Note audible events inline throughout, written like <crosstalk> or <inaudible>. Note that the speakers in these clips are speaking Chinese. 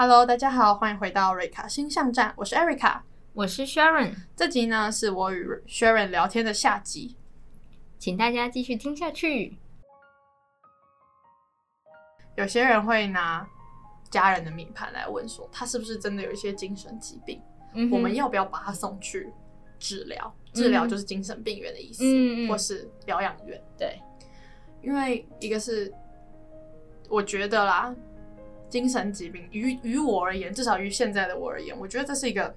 Hello，大家好，欢迎回到瑞卡星象站，我是 Erica，我是 Sharon。这集呢是我与 Sharon 聊天的下集，请大家继续听下去。有些人会拿家人的命盘来问说，他是不是真的有一些精神疾病？嗯、我们要不要把他送去治疗？治疗就是精神病院的意思，嗯、或是疗养院。对，因为一个是我觉得啦。精神疾病于于我而言，至少于现在的我而言，我觉得这是一个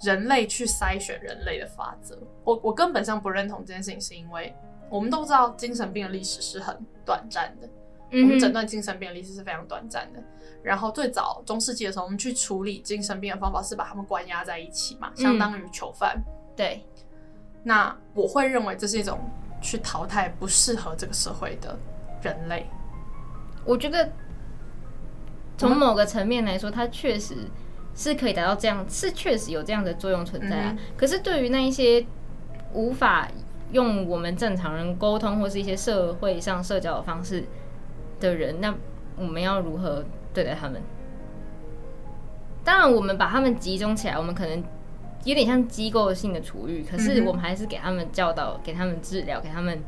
人类去筛选人类的法则。我我根本上不认同这件事情，是因为我们都知道精神病的历史是很短暂的。嗯、我们诊断精神病的历史是非常短暂的。然后最早中世纪的时候，我们去处理精神病的方法是把他们关押在一起嘛，相当于囚犯。嗯、对。那我会认为这是一种去淘汰不适合这个社会的人类。我觉得。从某个层面来说，它确实是可以达到这样，是确实有这样的作用存在啊。嗯、可是对于那一些无法用我们正常人沟通或是一些社会上社交的方式的人，那我们要如何对待他们？当然，我们把他们集中起来，我们可能有点像机构性的处遇，可是我们还是给他们教导，给他们治疗，给他们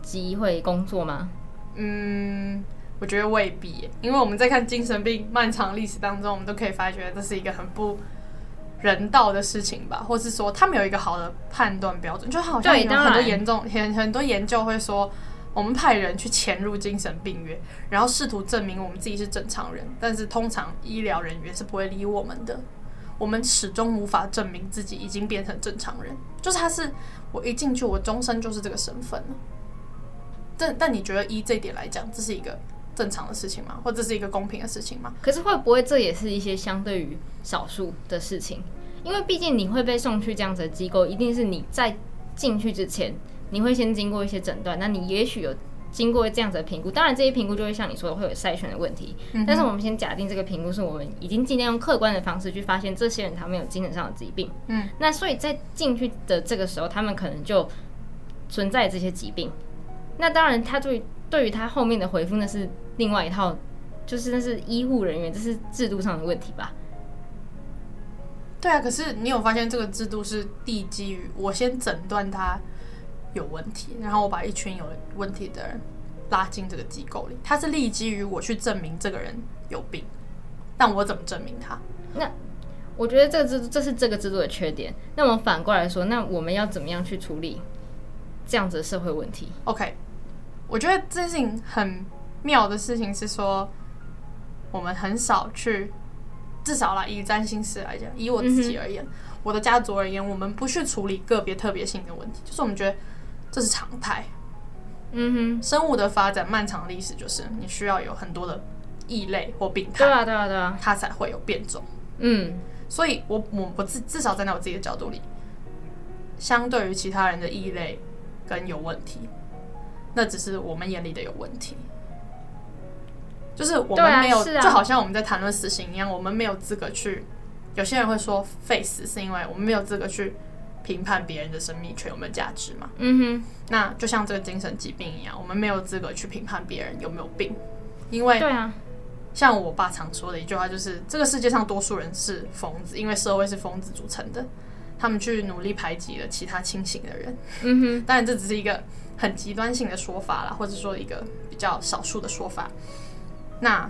机会工作吗？嗯。我觉得未必，因为我们在看精神病漫长历史当中，我们都可以发觉这是一个很不人道的事情吧，或是说他们有一个好的判断标准，就好像有很多严重很很多研究会说，我们派人去潜入精神病院，然后试图证明我们自己是正常人，但是通常医疗人员是不会理我们的，我们始终无法证明自己已经变成正常人，就是他是我一进去，我终身就是这个身份了。但但你觉得依这一点来讲，这是一个？正常的事情吗？或者是一个公平的事情吗？可是会不会这也是一些相对于少数的事情？因为毕竟你会被送去这样子的机构，一定是你在进去之前，你会先经过一些诊断。那你也许有经过这样子的评估，当然这些评估就会像你说的会有筛选的问题。嗯、但是我们先假定这个评估是我们已经尽量用客观的方式去发现这些人他们有精神上的疾病。嗯，那所以在进去的这个时候，他们可能就存在这些疾病。那当然，他对对于他后面的回复，那是另外一套，就是那是医护人员，这是制度上的问题吧？对啊，可是你有发现这个制度是地基于我先诊断他有问题，然后我把一群有问题的人拉进这个机构里，它是立基于我去证明这个人有病，但我怎么证明他？那我觉得这个制度，这是这个制度的缺点。那我们反过来说，那我们要怎么样去处理？这样子的社会问题，OK，我觉得这件事情很妙的事情是说，我们很少去，至少啦，以占星师来讲，以我自己而言，嗯、我的家族而言，我们不去处理个别特别性的问题，就是我们觉得这是常态。嗯哼，生物的发展漫长的历史就是你需要有很多的异类或病态，对啊对啊对啊，它才会有变种。嗯，所以我我我至至少站在我自己的角度里，相对于其他人的异类。跟有问题，那只是我们眼里的有问题，就是我们没有，啊啊、就好像我们在谈论死刑一样，我们没有资格去。有些人会说废死是因为我们没有资格去评判别人的生命权有没有价值嘛？嗯哼，那就像这个精神疾病一样，我们没有资格去评判别人有没有病，因为对啊，像我爸常说的一句话就是：这个世界上多数人是疯子，因为社会是疯子组成的。他们去努力排挤了其他清醒的人，嗯哼，<laughs> 当然这只是一个很极端性的说法啦，或者说一个比较少数的说法。那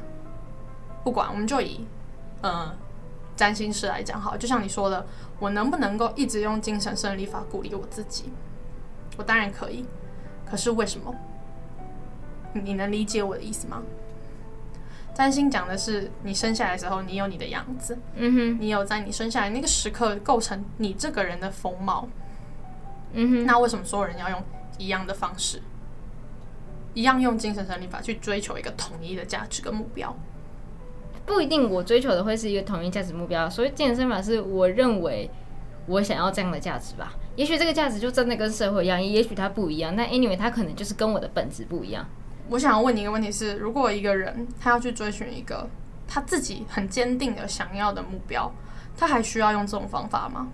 不管，我们就以呃占星师来讲好，就像你说的，我能不能够一直用精神胜利法鼓励我自己？我当然可以，可是为什么？你能理解我的意思吗？占星讲的是你生下来的时候，你有你的样子，嗯哼，你有在你生下来那个时刻构成你这个人的风貌，嗯哼。那为什么所有人要用一样的方式，一样用精神胜利法去追求一个统一的价值跟目标？不一定，我追求的会是一个统一价值目标。所以精神胜利法是我认为我想要这样的价值吧？也许这个价值就真的跟社会一样，也许它不一样。那 anyway，它可能就是跟我的本质不一样。我想要问你一个问题是：如果一个人他要去追寻一个他自己很坚定的想要的目标，他还需要用这种方法吗？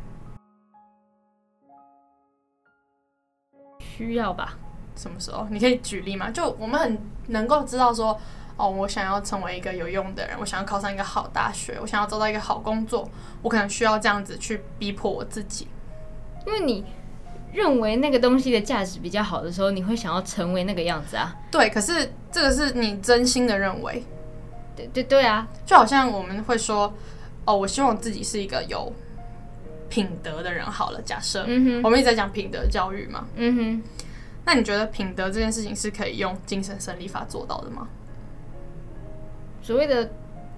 需要吧。什么时候？你可以举例吗？就我们很能够知道说，哦，我想要成为一个有用的人，我想要考上一个好大学，我想要找到一个好工作，我可能需要这样子去逼迫我自己。因为你认为那个东西的价值比较好的时候，你会想要成为那个样子啊。对，可是这个是你真心的认为。对对对啊，就好像我们会说，哦，我希望自己是一个有品德的人。好了，假设，我们一直在讲品德教育嘛，嗯哼，那你觉得品德这件事情是可以用精神胜利法做到的吗？所谓的，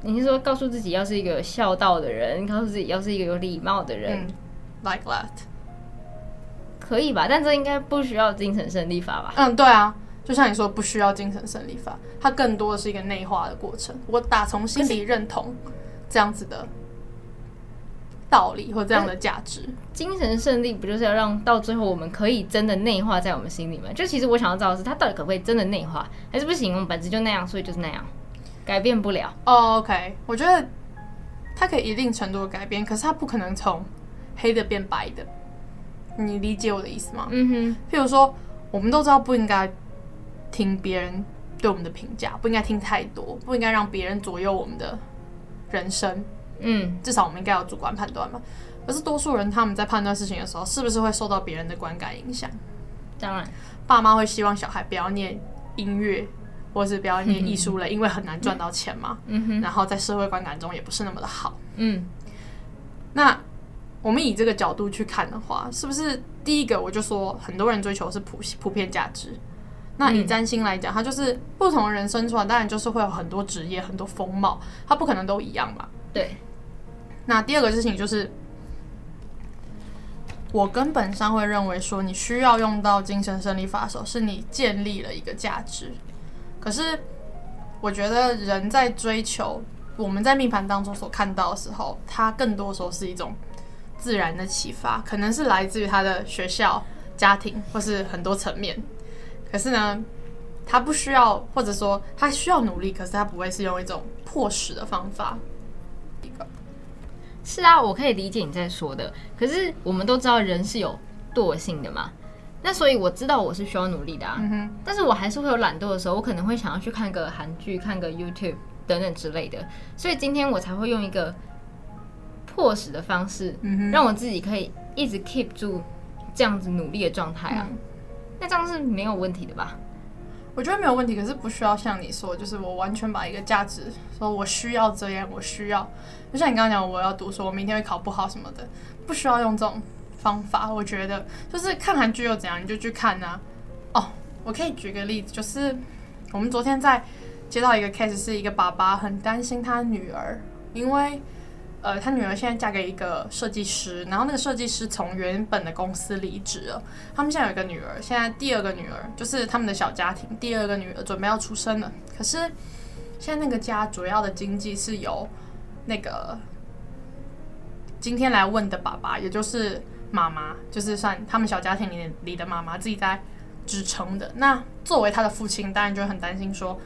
你是说告诉自己要是一个孝道的人，告诉自己要是一个有礼貌的人，嗯，like that，可以吧？但这应该不需要精神胜利法吧？嗯，对啊，就像你说，不需要精神胜利法，它更多的是一个内化的过程。我打从心里认同这样子的道理或这样的价值。精神胜利不就是要让到最后我们可以真的内化在我们心里吗？就其实我想要知道的是，它到底可不可以真的内化，还是不行？我们本质就那样，所以就是那样。改变不了哦。Oh, OK，我觉得它可以一定程度的改变，可是它不可能从黑的变白的。你理解我的意思吗？嗯哼。譬如说，我们都知道不应该听别人对我们的评价，不应该听太多，不应该让别人左右我们的人生。嗯，至少我们应该有主观判断嘛。可是多数人他们在判断事情的时候，是不是会受到别人的观感影响？当然，爸妈会希望小孩不要念音乐。或是不要念艺术类，因为很难赚到钱嘛。嗯哼。然后在社会观感中也不是那么的好。嗯。那我们以这个角度去看的话，是不是第一个我就说，很多人追求是普普遍价值。那以占星来讲，它就是不同的人生出来，当然就是会有很多职业、很多风貌，它不可能都一样嘛。对。那第二个事情就是，我根本上会认为说，你需要用到精神胜利法的时候，是你建立了一个价值。可是，我觉得人在追求我们在命盘当中所看到的时候，它更多时候是一种自然的启发，可能是来自于他的学校、家庭，或是很多层面。可是呢，他不需要，或者说他需要努力，可是他不会是用一种迫使的方法。一个，是啊，我可以理解你在说的。可是我们都知道人是有惰性的嘛。那所以我知道我是需要努力的啊，嗯，但是我还是会有懒惰的时候，我可能会想要去看个韩剧、看个 YouTube 等等之类的，所以今天我才会用一个迫使的方式，嗯，让我自己可以一直 keep 住这样子努力的状态啊。嗯，那这样是没有问题的吧？我觉得没有问题，可是不需要像你说，就是我完全把一个价值说我需要这样，我需要，就像你刚刚讲，我要读书，我明天会考不好什么的，不需要用这种。方法，我觉得就是看韩剧又怎样，你就去看啊。哦，我可以举个例子，就是我们昨天在接到一个 case，是一个爸爸很担心他女儿，因为呃，他女儿现在嫁给一个设计师，然后那个设计师从原本的公司离职了。他们现在有一个女儿，现在第二个女儿就是他们的小家庭，第二个女儿准备要出生了。可是现在那个家主要的经济是由那个今天来问的爸爸，也就是。妈妈就是算他们小家庭里里的妈妈自己在支撑的。那作为他的父亲，当然就很担心说，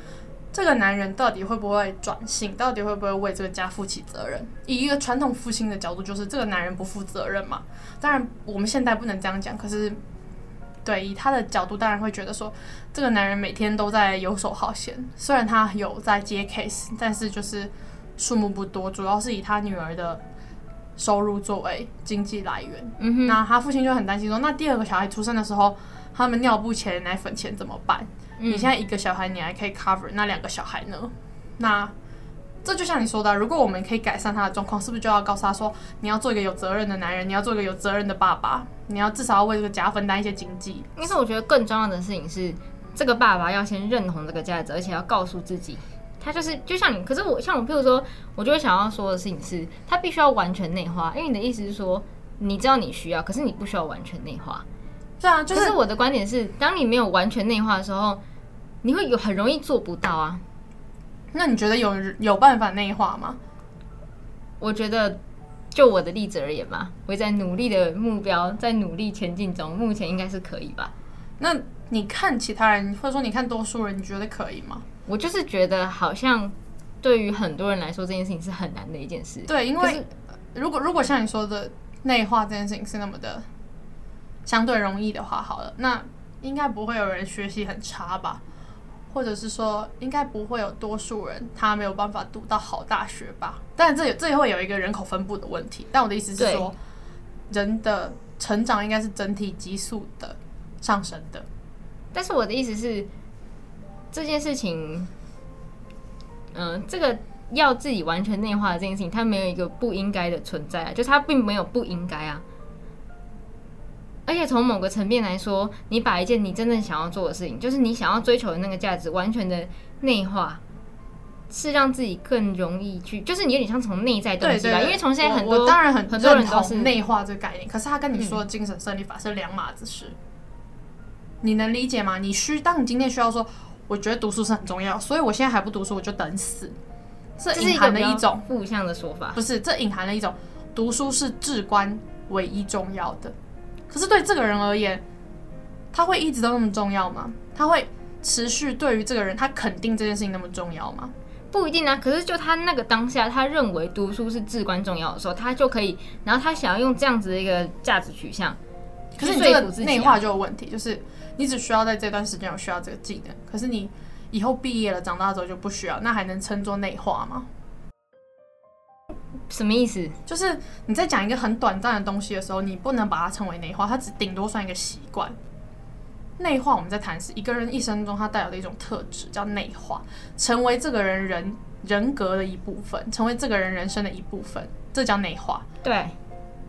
这个男人到底会不会转性，到底会不会为这个家负起责任？以一个传统父亲的角度，就是这个男人不负责任嘛。当然我们现在不能这样讲，可是对以他的角度，当然会觉得说，这个男人每天都在游手好闲。虽然他有在接 case，但是就是数目不多，主要是以他女儿的。收入作为经济来源，嗯哼，那他父亲就很担心说，那第二个小孩出生的时候，他们尿布钱、奶粉钱怎么办？嗯，你现在一个小孩你还可以 cover，那两个小孩呢？那这就像你说的，如果我们可以改善他的状况，是不是就要告诉他说，你要做一个有责任的男人，你要做一个有责任的爸爸，你要至少要为这个家分担一些经济？因为我觉得更重要的事情是，这个爸爸要先认同这个价值，而且要告诉自己。他就是就像你，可是我像我，譬如说，我就会想要说的事情是，他必须要完全内化。因为你的意思是说，你知道你需要，可是你不需要完全内化。对啊，就是。是我的观点是，当你没有完全内化的时候，你会有很容易做不到啊。那你觉得有有办法内化吗？我觉得，就我的例子而言吧，我在努力的目标，在努力前进中，目前应该是可以吧。那你看其他人，或者说你看多数人，你觉得可以吗？我就是觉得，好像对于很多人来说，这件事情是很难的一件事。对，因为如果如果像你说的内化这件事情是那么的相对容易的话，好了，那应该不会有人学习很差吧？或者是说应该不会有多数人他没有办法读到好大学吧？但这这也会有一个人口分布的问题。但我的意思是说，人的成长应该是整体急速的上升的。但是我的意思是，这件事情，嗯、呃，这个要自己完全内化的这件事情，它没有一个不应该的存在啊，就它并没有不应该啊。而且从某个层面来说，你把一件你真正想要做的事情，就是你想要追求的那个价值，完全的内化，是让自己更容易去，就是你有点像从内在东西吧。因为从现在很多，我当然很很多人都是内化这个概念，可是他跟你说的精神胜利法是两码子事，嗯，你能理解吗？你需当你今天需要说，我觉得读书是很重要，所以我现在还不读书，我就等死。这隐含了一种负向的说法，不是？这隐含了一种读书是至关唯一重要的。可是对这个人而言，他会一直都那么重要吗？他会持续对于这个人，他肯定这件事情那么重要吗？不一定啊。可是就他那个当下，他认为读书是至关重要的时候，他就可以，然后他想要用这样子的一个价值取向。可是你这个内化就有问题，就是你只需要在这段时间有需要这个技能，可是你以后毕业了，长大之后就不需要，那还能称作内化吗？什么意思？就是你在讲一个很短暂的东西的时候，你不能把它称为内化，它只顶多算一个习惯。内化我们在谈是一个人一生中他带有的一种特质，叫内化，成为这个人人人格的一部分，成为这个人人生的一部分，这叫内化。对。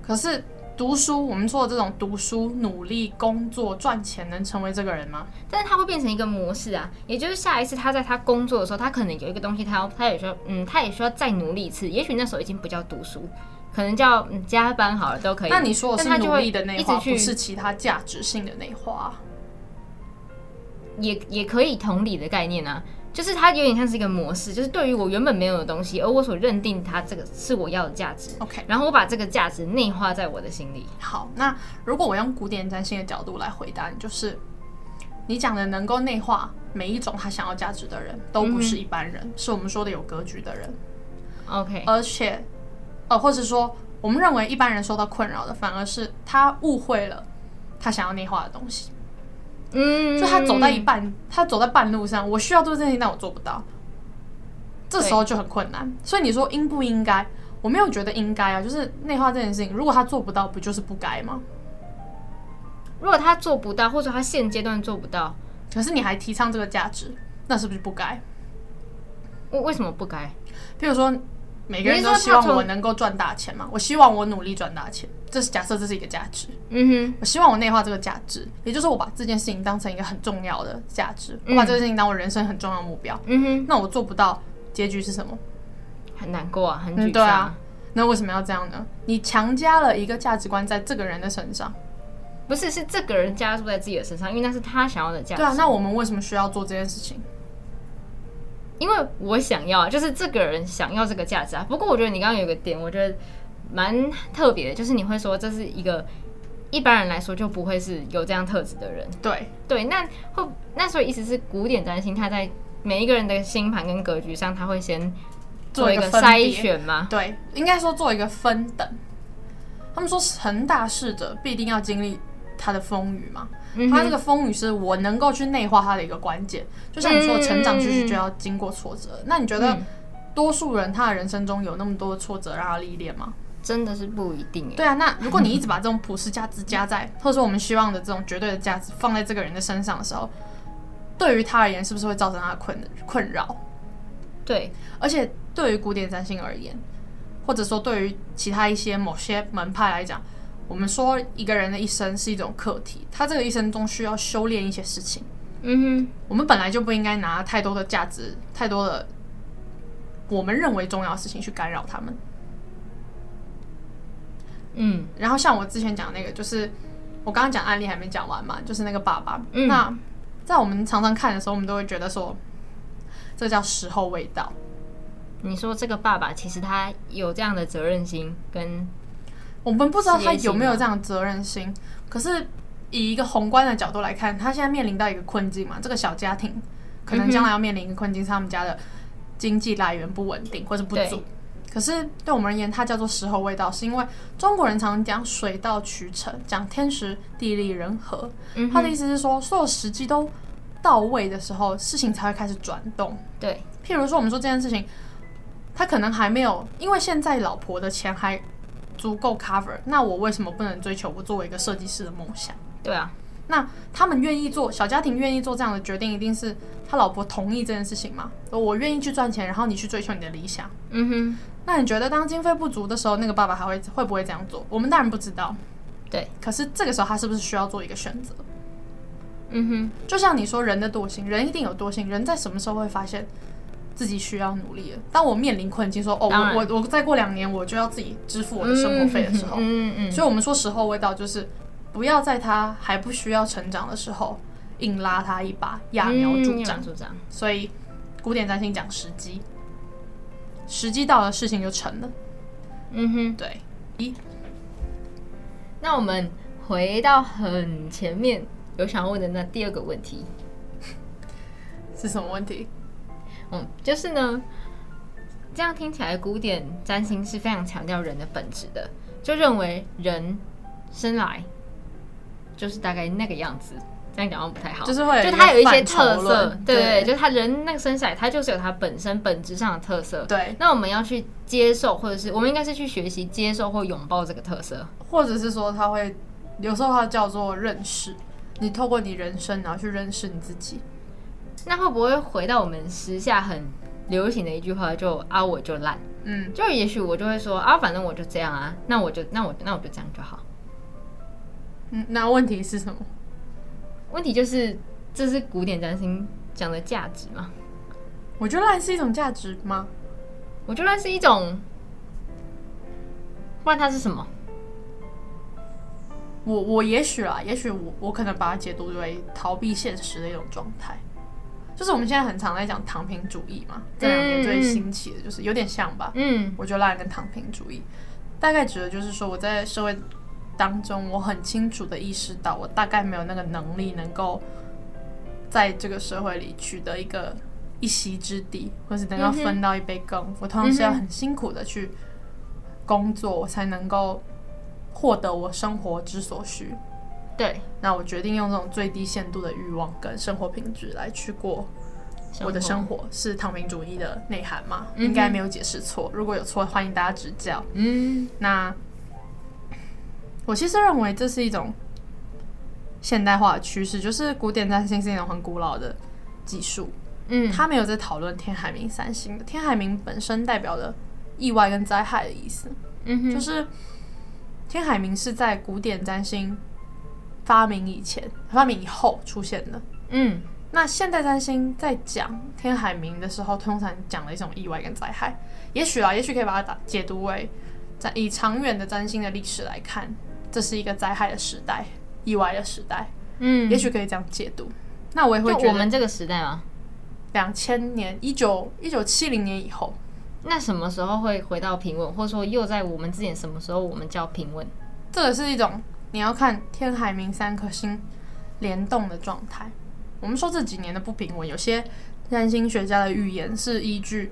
可是。读书，我们说的这种读书、努力工作、赚钱，能成为这个人吗？但是他会变成一个模式啊，也就是下一次他在他工作的时候，他可能有一个东西，他要，他也需要，嗯，他也需要再努力一次。也许那时候已经不叫读书，可能叫嗯加班好了都可以。那你说的是努力的内化，不是其他价值性的内化？也也可以同理的概念啊。就是它有点像是一个模式，就是对于我原本没有的东西，而我所认定它这个是我要的价值。OK，然后我把这个价值内化在我的心里。好，那如果我用古典占星的角度来回答你，就是你讲的能够内化每一种他想要价值的人，都不是一般人，嗯、是我们说的有格局的人。OK，而且，呃，或者说我们认为一般人受到困扰的，反而是他误会了他想要内化的东西。嗯，就他走在一半，他走在半路上，我需要做这件事情，但我做不到，这时候就很困难。所以你说应不应该？我没有觉得应该啊，就是内化这件事情，如果他做不到，不就是不该吗？如果他做不到，或者他现阶段做不到，可是你还提倡这个价值，那是不是不该？为为什么不该？譬如说。每个人都希望我能够赚大钱嘛？我希望我努力赚大钱，这是假设，这是一个价值。嗯哼，我希望我内化这个价值，也就是我把这件事情当成一个很重要的价值，我把这件事情当我人生很重要的目标。嗯哼，那我做不到，结局是什么？很难过啊，很沮丧。嗯，对啊，那为什么要这样呢？你强加了一个价值观在这个人的身上，不是，是这个人加注在自己的身上，因为那是他想要的价值。对啊，那我们为什么需要做这件事情？因为我想要，就是这个人想要这个价值啊。不过我觉得你刚刚有一个点，我觉得蛮特别的，就是你会说这是一个一般人来说就不会是有这样特质的人。对对，那会那所以意思是古典占星，他在每一个人的星盘跟格局上，他会先做一个筛选吗？对，应该说做一个分等。他们说成大事者必定要经历他的风雨嘛。他这个风雨是我能够去内化他的一个关键，就像你说，成长就是就要经过挫折。那你觉得多数人他的人生中有那么多挫折让他历练吗？真的是不一定。对啊，那如果你一直把这种普世价值加在，或者说我们希望的这种绝对的价值放在这个人的身上的时候，对于他而言是不是会造成他的困困扰？对，而且对于古典占星而言，或者说对于其他一些某些门派来讲。我们说一个人的一生是一种课题，他这个一生中需要修炼一些事情。嗯哼，我们本来就不应该拿太多的价值、太多的我们认为重要的事情去干扰他们。嗯，然后像我之前讲那个，就是我刚刚讲案例还没讲完嘛，就是那个爸爸。嗯，那在我们常常看的时候，我们都会觉得说，这叫时候未到。你说这个爸爸其实他有这样的责任心跟。我们不知道他有没有这样的责任心，可是以一个宏观的角度来看，他现在面临到一个困境嘛。这个小家庭可能将来要面临一个困境，是他们家的经济来源不稳定或者不足。可是对我们而言，它叫做时候未到，是因为中国人常常讲水到渠成，讲天时地利人和。他的意思是说，所有时机都到位的时候，事情才会开始转动。对，譬如说，我们说这件事情，他可能还没有，因为现在老婆的钱还足够 cover，那我为什么不能追求我作为一个设计师的梦想？对啊，那他们愿意做小家庭愿意做这样的决定，一定是他老婆同意这件事情嘛？我愿意去赚钱，然后你去追求你的理想。嗯哼，那你觉得当经费不足的时候，那个爸爸还会会不会这样做？我们当然不知道。对，可是这个时候他是不是需要做一个选择？嗯哼，就像你说人的惰性，人一定有惰性，人在什么时候会发现自己需要努力了？当我面临困境，说哦，我我我再过两年我就要自己支付我的生活费的时候，嗯嗯，所以我们说时候未到，就是不要在他还不需要成长的时候硬拉他一把，揠苗助长。所以古典占星讲时机，时机到了，事情就成了。嗯哼，对。一，那我们回到很前面。有想问的那第二个问题 <laughs> 是什么问题？嗯，就是呢，这样听起来，古典占星是非常强调人的本质的，就认为人生来就是大概那个样子。这样讲话不太好，就是会就他有一些特色，对，对，就他人那个生下来，他就是有他本身本质上的特色。对，那我们要去接受，或者是我们应该是去学习接受或拥抱这个特色，或者是说他会有时候他叫做认识。你透过你人生，然后去认识你自己，那会不会回到我们时下很流行的一句话，就啊我就烂，嗯，就也许我就会说啊，反正我就这样啊，那我就那我那我就这样就好。嗯，那问题是什么？问题就是这是古典占星讲的价值吗？我觉得烂是一种价值吗？我觉得烂是一种，不然它是什么？我我也许啦，也许我我可能把它解读为逃避现实的一种状态，就是我们现在很常在讲躺平主义嘛，这两年最兴起的就是有点像吧，嗯，我觉得烂跟躺平主义，大概指的就是说我在社会当中，我很清楚的意识到，我大概没有那个能力能够在这个社会里取得一个一席之地，或是能够分到一杯羹，我通常是要很辛苦的去工作，我才能够。获得我生活之所需，对，那我决定用这种最低限度的欲望跟生活品质来去过我的生活，是躺平主义的内涵吗？嗯、应该没有解释错，如果有错，欢迎大家指教。嗯，那我其实认为这是一种现代化的趋势，就是古典占星是一种很古老的技术。嗯，他没有在讨论天海明三星的，天海明本身代表的意外跟灾害的意思。嗯哼，就是。天海明是在古典占星发明以前、发明以后出现的。嗯，那现代占星在讲天海明的时候，通常讲了一种意外跟灾害。也许啊，也许可以把它打解读为，在以长远的占星的历史来看，这是一个灾害的时代、意外的时代。嗯，也许可以这样解读。那我也会觉得，我们这个时代吗？两千年，一九一九七零年以后。那什么时候会回到平稳，或者说又在我们之前什么时候我们叫平稳？这个是一种你要看天海明三颗星联动的状态。我们说这几年的不平稳，有些占星学家的预言是依据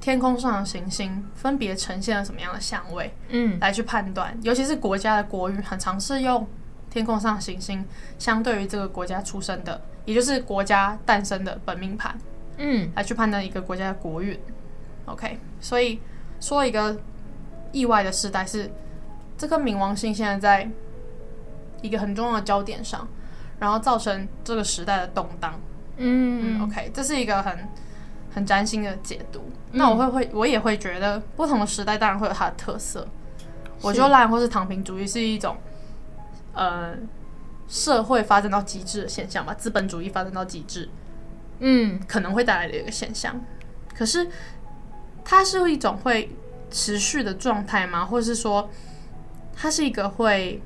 天空上的行星分别呈现了什么样的相位，嗯，来去判断。尤其是国家的国运，很常是用天空上的行星相对于这个国家出生的，也就是国家诞生的本命盘，嗯，来去判断一个国家的国运。OK，所以说一个意外的时代是这颗冥王星现在在一个很重要的焦点上，然后造成这个时代的动荡。嗯，嗯，OK，这是一个很很崭新的解读。嗯、那我会会我也会觉得不同的时代当然会有它的特色。我觉得烂或是躺平主义是一种呃社会发展到极致的现象吧，资本主义发展到极致，嗯，可能会带来的一个现象。可是。它是一种会持续的状态吗？或者是说，它是一个会，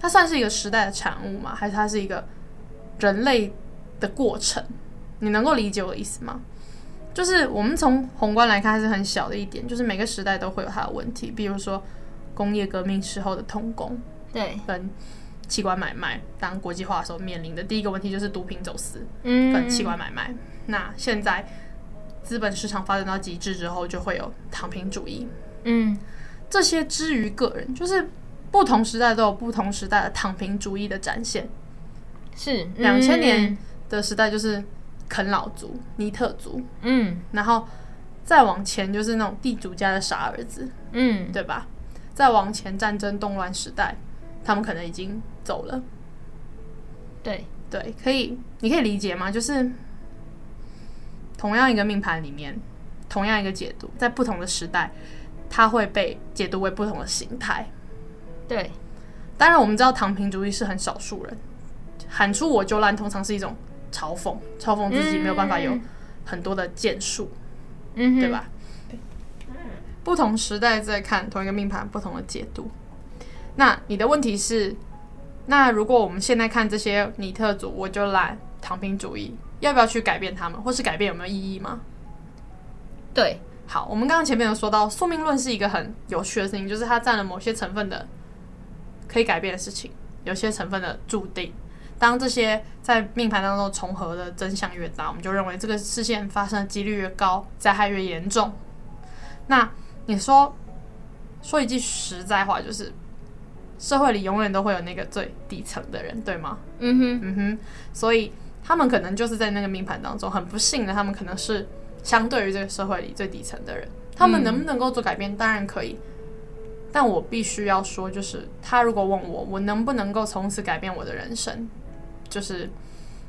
它算是一个时代的产物吗？还是它是一个人类的过程？你能够理解我的意思吗？就是我们从宏观来看，还是很小的一点，就是每个时代都会有它的问题，比如说工业革命时候的童工，对，跟器官买卖，当国际化的时候面临的第一个问题就是毒品走私，嗯，跟器官买卖。那现在。资本市场发展到极致之后，就会有躺平主义。嗯，这些之于个人，就是不同时代都有不同时代的躺平主义的展现。是两千年的时代就是啃老族、尼特族，嗯，然后再往前就是那种地主家的傻儿子，嗯，对吧？再往前战争动乱时代，他们可能已经走了。对对，可以，你可以理解吗？就是同样一个命盘里面，同样一个解读，在不同的时代，它会被解读为不同的形态。对，当然我们知道躺平主义是很少数人，喊出我就烂，通常是一种嘲讽，嘲讽自己没有办法有很多的建树，嗯，对吧？不同时代在看同一个命盘，不同的解读。那你的问题是，那如果我们现在看这些尼特族，我就懒躺平主义，要不要去改变他们，或是改变有没有意义吗？对，好，我们刚刚前面有说到，宿命论是一个很有趣的事情，就是它占了某些成分的可以改变的事情，有些成分的注定。当这些在命盘当中重合的真相越大，我们就认为这个事件发生的几率越高，灾害越严重。那你说说一句实在话，就是社会里永远都会有那个最底层的人，对吗？嗯哼，嗯哼，所以他们可能就是在那个命盘当中很不幸的，他们可能是相对于这个社会里最底层的人。他们能不能够做改变？嗯、当然可以，但我必须要说，就是他如果问我，我能不能够从此改变我的人生，就是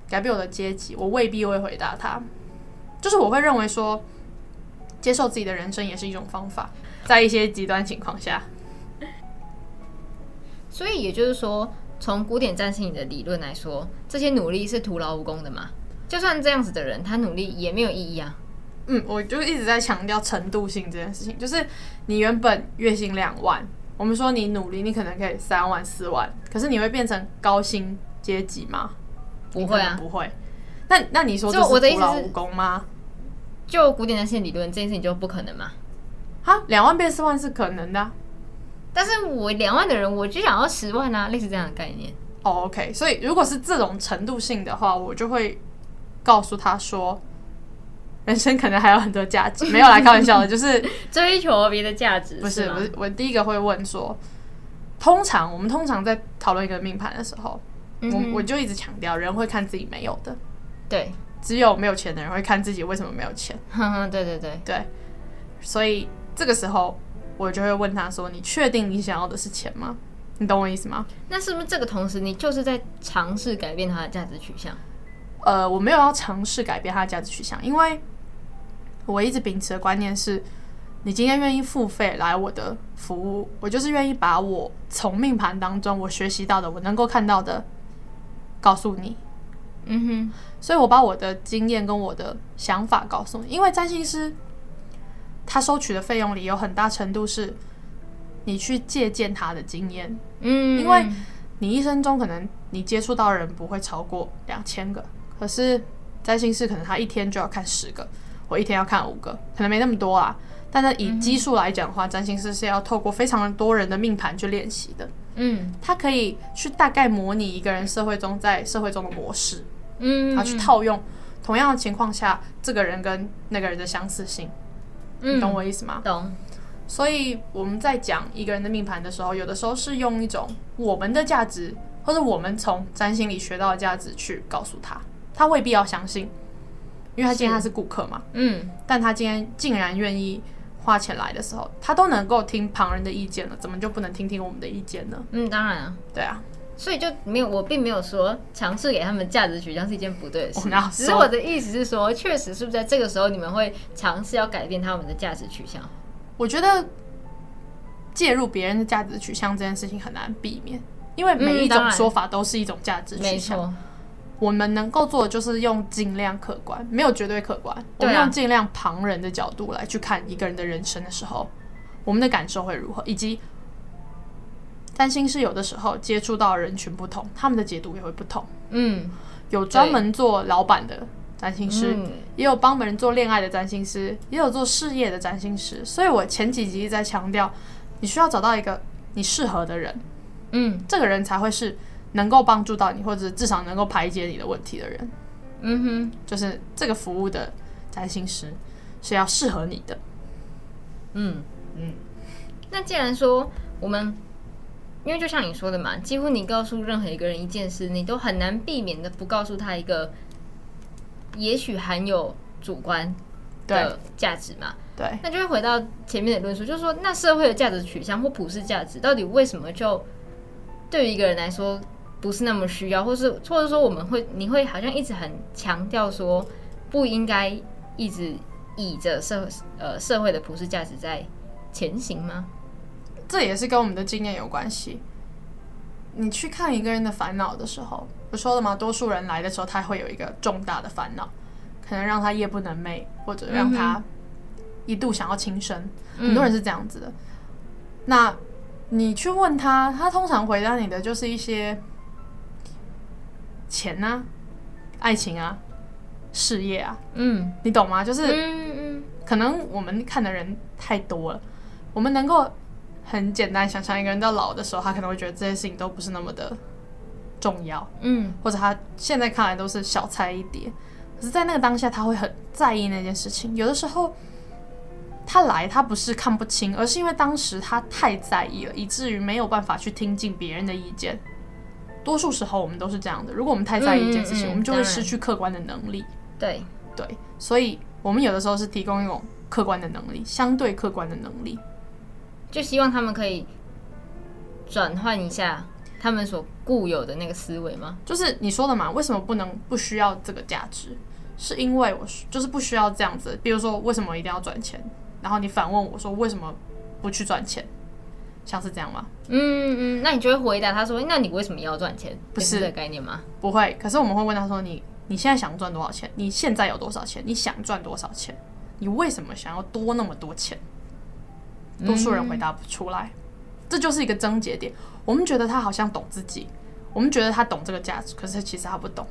改变我的阶级，我未必会回答他。就是我会认为说。接受自己的人生也是一种方法，在一些极端情况下。所以也就是说，从古典占星的理论来说，这些努力是徒劳无功的嘛？就算这样子的人，他努力也没有意义啊。嗯，我就一直在强调程度性这件事情，就是你原本月薪两万，我们说你努力，你可能可以三万、四万，可是你会变成高薪阶级吗？不会啊，不会。那那你说这是徒劳无功吗？就古典占星理论，这件事情就不可能嘛？哈，两万变四万是可能的，但是我两万的人，我就想要十万啊，类似这样的概念。哦，oh，OK，所以如果是这种程度性的话，我就会告诉他说，人生可能还有很多价值。<laughs> 没有来开玩笑的，<laughs> 就是追求别的价值。不是，是吗？不是，我第一个会问说，通常我们通常在讨论一个命盘的时候，嗯、我我就一直强调，人会看自己没有的。对。只有没有钱的人会看自己为什么没有钱。<laughs> 对对对对，所以这个时候我就会问他说：“你确定你想要的是钱吗？你懂我意思吗？”那是不是这个同时你就是在尝试改变他的价值取向？呃，我没有要尝试改变他的价值取向，因为我一直秉持的观念是：你今天愿意付费来我的服务，我就是愿意把我从命盘当中我学习到的、我能够看到的告诉你。嗯哼，所以我把我的经验跟我的想法告诉你，因为占星师他收取的费用里有很大程度是你去借鉴他的经验，嗯，因为你一生中可能你接触到的人不会超过两千个，可是占星师可能他一天就要看十个，我一天要看五个，可能没那么多啊，但是以基数来讲的话，占星师是要透过非常多人的命盘去练习的，嗯，他可以去大概模拟一个人社会中在社会中的模式。嗯，他去套用同样的情况下，这个人跟那个人的相似性，嗯，你懂我意思吗？懂。所以我们在讲一个人的命盘的时候，有的时候是用一种我们的价值，或者我们从占星里学到的价值去告诉他，他未必要相信，因为他今天他是顾客嘛，嗯，但他今天竟然愿意花钱来的时候，他都能够听旁人的意见了，怎么就不能听听我们的意见呢？嗯，当然啊，对啊。所以就没有，我并没有说尝试给他们价值取向是一件不对的事。哦、只是我的意思是说，确实是不是在这个时候你们会尝试要改变他们的价值取向？我觉得介入别人的价值取向这件事情很难避免，因为每一种说法都是一种价值取向。嗯、我们能够做的就是用尽量客观，没有绝对客观。啊、我们用尽量旁人的角度来去看一个人的人生的时候，我们的感受会如何，以及。占星师有的时候接触到人群不同，他们的解读也会不同。嗯，有专门做老板的占星师，嗯、也有帮人做恋爱的占星师，也有做事业的占星师。所以我前几集在强调，你需要找到一个你适合的人，嗯，这个人才会是能够帮助到你，或者至少能够排解你的问题的人。嗯哼，就是这个服务的占星师是要适合你的。嗯嗯，那既然说我们。因为就像你说的嘛，几乎你告诉任何一个人一件事，你都很难避免的不告诉他一个，也许含有主观的价值嘛。对，那就会回到前面的论述，就是说，那社会的价值取向或普世价值，到底为什么就对于一个人来说不是那么需要，或是或者说我们会，你会好像一直很强调说，不应该一直以着社呃社会的普世价值在前行吗？这也是跟我们的经验有关系。你去看一个人的烦恼的时候，我说了吗？多数人来的时候，他会有一个重大的烦恼，可能让他夜不能寐，或者让他一度想要轻生。嗯、很多人是这样子的。那你去问他，他通常回答你的就是一些钱啊、爱情啊、事业啊。嗯，你懂吗？就是，嗯嗯，可能我们看的人太多了，我们能够。很简单，想象一个人到老的时候，他可能会觉得这些事情都不是那么的重要，嗯，或者他现在看来都是小菜一碟。可是，在那个当下，他会很在意那件事情。有的时候，他来，他不是看不清，而是因为当时他太在意了，以至于没有办法去听进别人的意见。多数时候，我们都是这样的。如果我们太在意一件事情，嗯嗯嗯，我们就会失去客观的能力。对对，所以我们有的时候是提供一种客观的能力，相对客观的能力。就希望他们可以转换一下他们所固有的那个思维吗？就是你说的嘛？为什么不能不需要这个价值？是因为我就是不需要这样子。比如说，为什么一定要赚钱？然后你反问我说，为什么不去赚钱？像是这样吗？嗯嗯，那你就会回答他说，那你为什么要赚钱？不是的概念吗？不会。可是我们会问他说，你你现在想赚多少钱？你现在有多少钱？你想赚多少钱？你为什么想要多那么多钱？多数人回答不出来，嗯、这就是一个症结点。我们觉得他好像懂自己，我们觉得他懂这个价值，可是其实他不懂。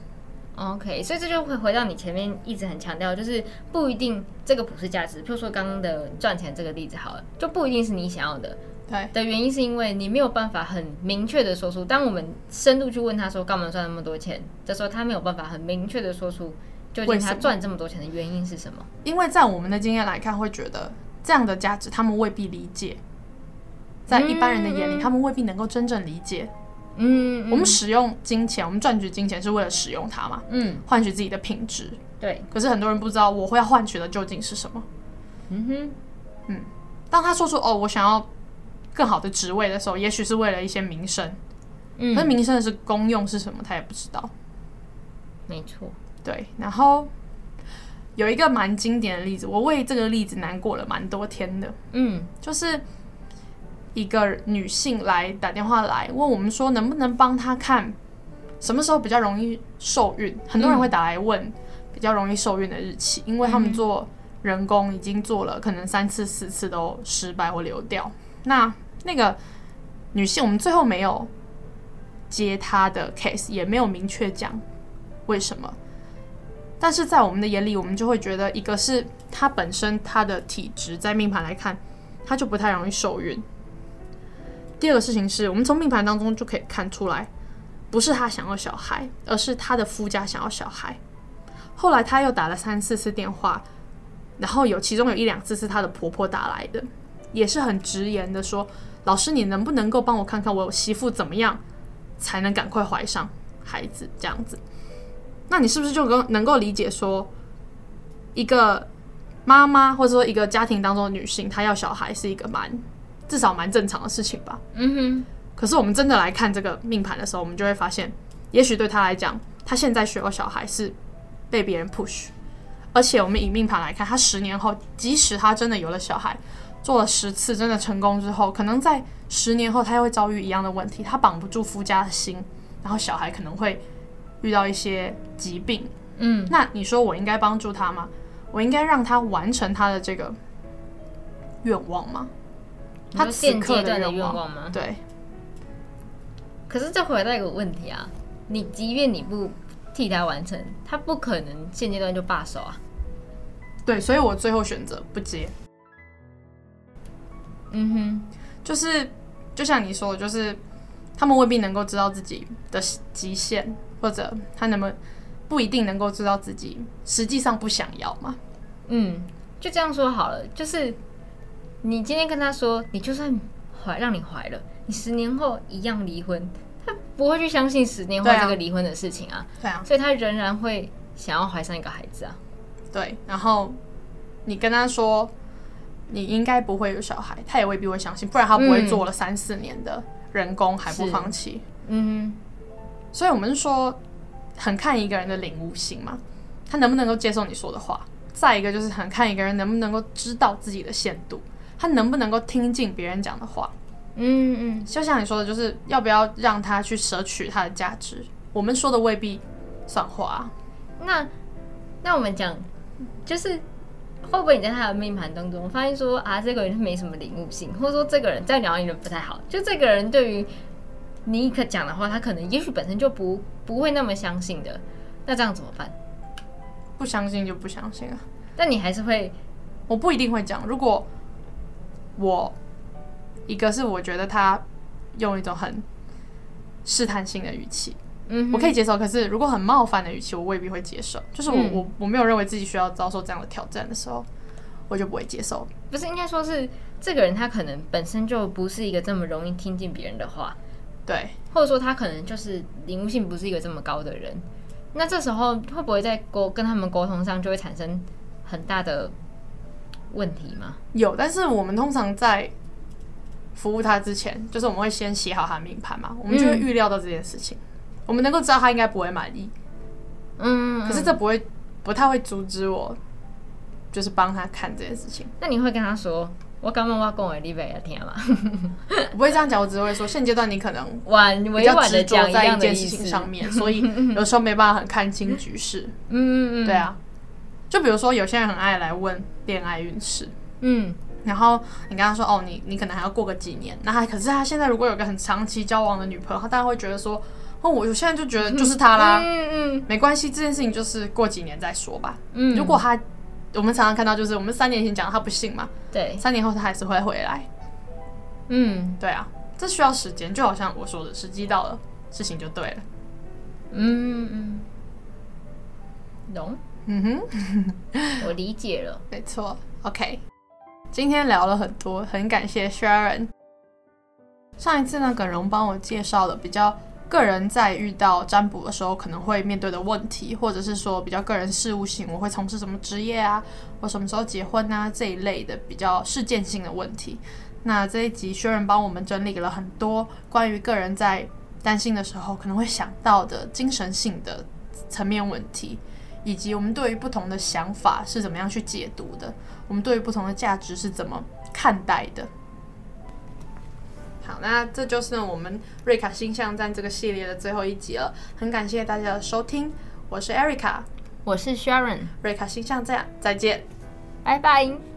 OK，所以这就会回到你前面一直很强调，就是不一定这个普世价值，譬如说刚刚的赚钱这个例子好了，就不一定是你想要的。对的原因是因为你没有办法很明确的说出，当我们深度去问他说干嘛赚那么多钱的时候，他没有办法很明确的说出究竟他赚这么多钱的原因是什么？因为在我们的经验来看，会觉得。这样的价值，他们未必理解，在一般人的眼里，嗯、他们未必能够真正理解。嗯，我们使用金钱，我们赚取金钱是为了使用它嘛？嗯，换取自己的品质。对。可是很多人不知道，我会要换取的究竟是什么？嗯哼，嗯。当他说出“哦，我想要更好的职位”的时候，也许是为了一些名声。嗯。可是名声的是功用是什么？他也不知道。没错。对，然后。有一个蛮经典的例子，我为这个例子难过了蛮多天的。嗯，就是一个女性来打电话来问我们说，能不能帮她看什么时候比较容易受孕？很多人会打来问比较容易受孕的日期，因为他们做人工已经做了可能三次四次都失败或流掉。那那个女性，我们最后没有接她的 case，也没有明确讲为什么。但是在我们的眼里，我们就会觉得，一个是她本身她的体质，在命盘来看，她就不太容易受孕。第二个事情是我们从命盘当中就可以看出来，不是她想要小孩，而是她的夫家想要小孩。后来她又打了三四次电话，然后有其中有一两次是她的婆婆打来的，也是很直言的说：“老师，你能不能够帮我看看我媳妇怎么样才能赶快怀上孩子？”这样子。那你是不是就能能够理解说，一个妈妈或者说一个家庭当中的女性，她要小孩是一个蛮至少蛮正常的事情吧？嗯哼。可是我们真的来看这个命盘的时候，我们就会发现，也许对她来讲，她现在需要小孩是被别人 push，而且我们以命盘来看，她十年后，即使她真的有了小孩，做了十次真的成功之后，可能在十年后他又会遭遇一样的问题，他绑不住夫家的心，然后小孩可能会。遇到一些疾病，嗯，那你说我应该帮助他吗？我应该让他完成他的这个愿望吗？他现阶段的愿望吗？对。可是这回到一个问题啊，你即便你不替他完成，他不可能现阶段就罢手啊。对，所以我最后选择不接。嗯哼，就是就像你说的，就是他们未必能够知道自己的极限。或者他能不能不一定能够知道自己实际上不想要嘛？嗯，就这样说好了。就是你今天跟他说，你就算怀让你怀了，你十年后一样离婚，他不会去相信十年后这个离婚的事情啊。对啊，所以他仍然会想要怀上一个孩子啊。对，然后你跟他说你应该不会有小孩，他也未必会相信，不然他不会做了三四年的人工还不放弃。嗯，所以我们是说很看一个人的领悟性嘛，他能不能够接受你说的话。再一个就是很看一个人能不能够知道自己的限度，他能不能够听进别人讲的话。嗯嗯，就像你说的，就是要不要让他去舍取他的价值。我们说的未必算话。那那我们讲，就是会不会你在他的命盘当中发现说啊，这个人没什么领悟性，或者说这个人在聊你的不太好，就这个人对于你可讲的话，他可能也许本身就不不会那么相信的。那这样怎么办？不相信就不相信啊！但你还是会，我不一定会讲。如果我一个是我觉得他用一种很试探性的语气，嗯，我可以接受。可是如果很冒犯的语气，我未必会接受。就是我、嗯、我我没有认为自己需要遭受这样的挑战的时候，我就不会接受。不是应该说是这个人他可能本身就不是一个这么容易听进别人的话，对，或者说他可能就是领悟性不是一个这么高的人。那这时候会不会在沟跟他们沟通上就会产生很大的问题吗？有，但是我们通常在服务他之前，就是我们会先写好他的命盘嘛，我们就会预料到这件事情，嗯、我们能够知道他应该不会满意。嗯，可是这不会不太会阻止我，就是帮他看这件事情。那你会跟他说？我刚刚我讲的你不要听吗？<laughs> 我不会这样讲，我只会说现阶段你可能晚委婉的讲在一件事情上面，所以有时候没办法很看清局势。嗯嗯嗯，对啊。就比如说有些人很爱来问恋爱运势，嗯，然后你跟他说哦，你你可能还要过个几年，那他可是他现在如果有个很长期交往的女朋友，他当然会觉得说哦，我现在就觉得就是他啦，嗯嗯，没关系，这件事情就是过几年再说吧。嗯，如果他。我们常常看到，就是我们三年前讲他不信嘛，对，三年后他还是会回来。嗯，对啊，这需要时间，就好像我说的，时机到了，事情就对了。嗯嗯，懂？嗯哼，<laughs> 我理解了，没错。OK，今天聊了很多，很感谢 Sharon。上一次呢，耿荣帮我介绍了比较。个人在遇到占卜的时候可能会面对的问题，或者是说比较个人事务性，我会从事什么职业啊，我什么时候结婚啊这一类的比较事件性的问题。那这一集薛仁帮我们整理了很多关于个人在担心的时候可能会想到的精神性的层面问题，以及我们对于不同的想法是怎么样去解读的，我们对于不同的价值是怎么看待的。好，那这就是我们瑞卡星象站这个系列的最后一集了。很感谢大家的收听，我是 Erica，我是 Sharon，瑞卡星象站，再见，拜拜。